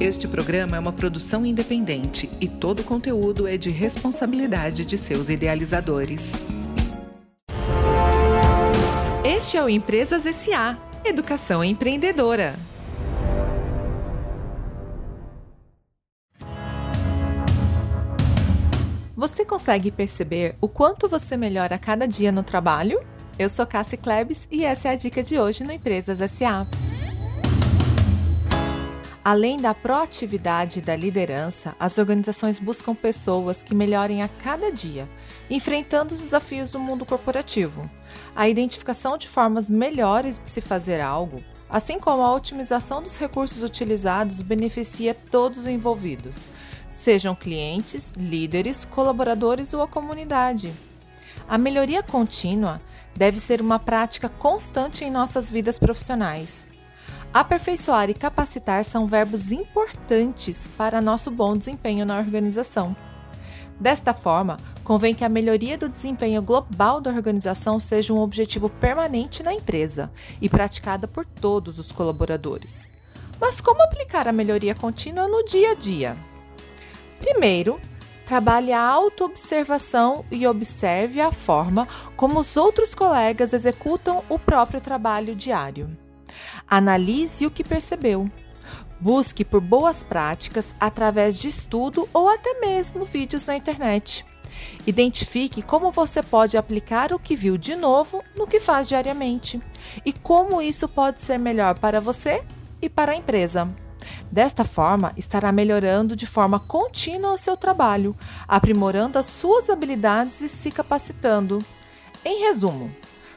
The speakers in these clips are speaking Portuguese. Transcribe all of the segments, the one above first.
Este programa é uma produção independente e todo o conteúdo é de responsabilidade de seus idealizadores. Este é o Empresas SA Educação Empreendedora. Você consegue perceber o quanto você melhora cada dia no trabalho? Eu sou Cassie Klebs e essa é a dica de hoje no Empresas SA. Além da proatividade da liderança, as organizações buscam pessoas que melhorem a cada dia, enfrentando os desafios do mundo corporativo. A identificação de formas melhores de se fazer algo, assim como a otimização dos recursos utilizados, beneficia todos os envolvidos, sejam clientes, líderes, colaboradores ou a comunidade. A melhoria contínua deve ser uma prática constante em nossas vidas profissionais. Aperfeiçoar e capacitar são verbos importantes para nosso bom desempenho na organização. Desta forma, convém que a melhoria do desempenho global da organização seja um objetivo permanente na empresa e praticada por todos os colaboradores. Mas como aplicar a melhoria contínua no dia a dia? Primeiro, trabalhe a autoobservação e observe a forma como os outros colegas executam o próprio trabalho diário. Analise o que percebeu. Busque por boas práticas através de estudo ou até mesmo vídeos na internet. Identifique como você pode aplicar o que viu de novo no que faz diariamente e como isso pode ser melhor para você e para a empresa. Desta forma, estará melhorando de forma contínua o seu trabalho, aprimorando as suas habilidades e se capacitando. Em resumo,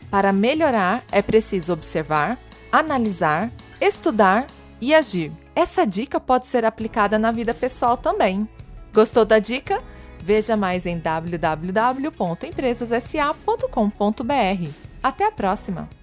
para melhorar é preciso observar, analisar, estudar e agir. Essa dica pode ser aplicada na vida pessoal também. Gostou da dica? Veja mais em www.empresassa.com.br. Até a próxima!